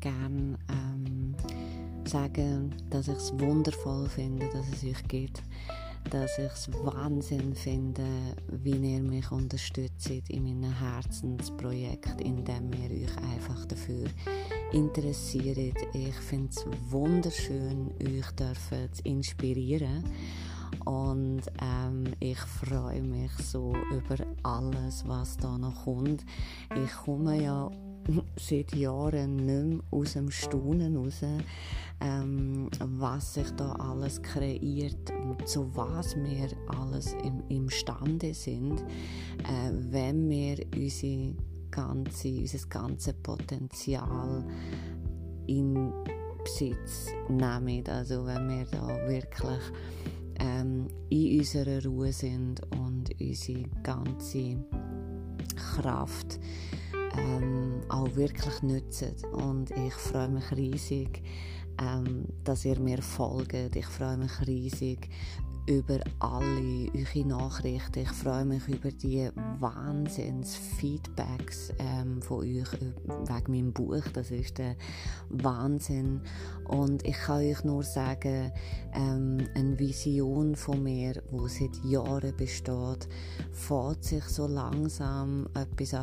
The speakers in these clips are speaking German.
gerne ähm, sagen, dass ich es wundervoll finde, dass es euch gibt dass ich es Wahnsinn finde, wie ihr mich unterstützt in meinem Herzensprojekt, indem ihr euch einfach dafür interessiert. Ich finde es wunderschön, euch zu inspirieren und ähm, ich freue mich so über alles, was da noch kommt. Ich komme ja seit Jahren nicht mehr aus dem Staunen raus, ähm, was sich da alles kreiert, zu was wir alles im, imstande sind, äh, wenn wir unsere ganze, unser ganzes Potenzial in Besitz nehmen. Also wenn wir da wirklich ähm, in unserer Ruhe sind und unsere ganze Kraft ähm, auch wirklich nutzen. Und ich freue mich riesig, ähm, dass ihr mir folgt. Ich freue mich riesig über alle eure Nachrichten. Ich freue mich über die Wahnsinns-Feedbacks ähm, von euch äh, wegen meinem Buch. Das ist der Wahnsinn. Und ich kann euch nur sagen, ähm, eine Vision von mir, die seit Jahren besteht, fährt sich so langsam etwas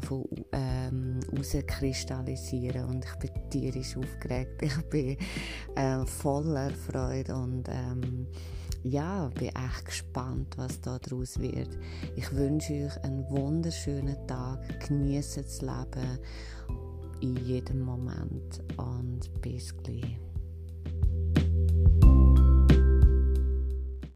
ähm, rauskristallisieren. Und ich bin tierisch aufgeregt. Ich bin äh, voller Freude und ähm, ja, bin echt gespannt, was da daraus wird. Ich wünsche euch einen wunderschönen Tag, genieße das Leben in jedem Moment und bis gleich.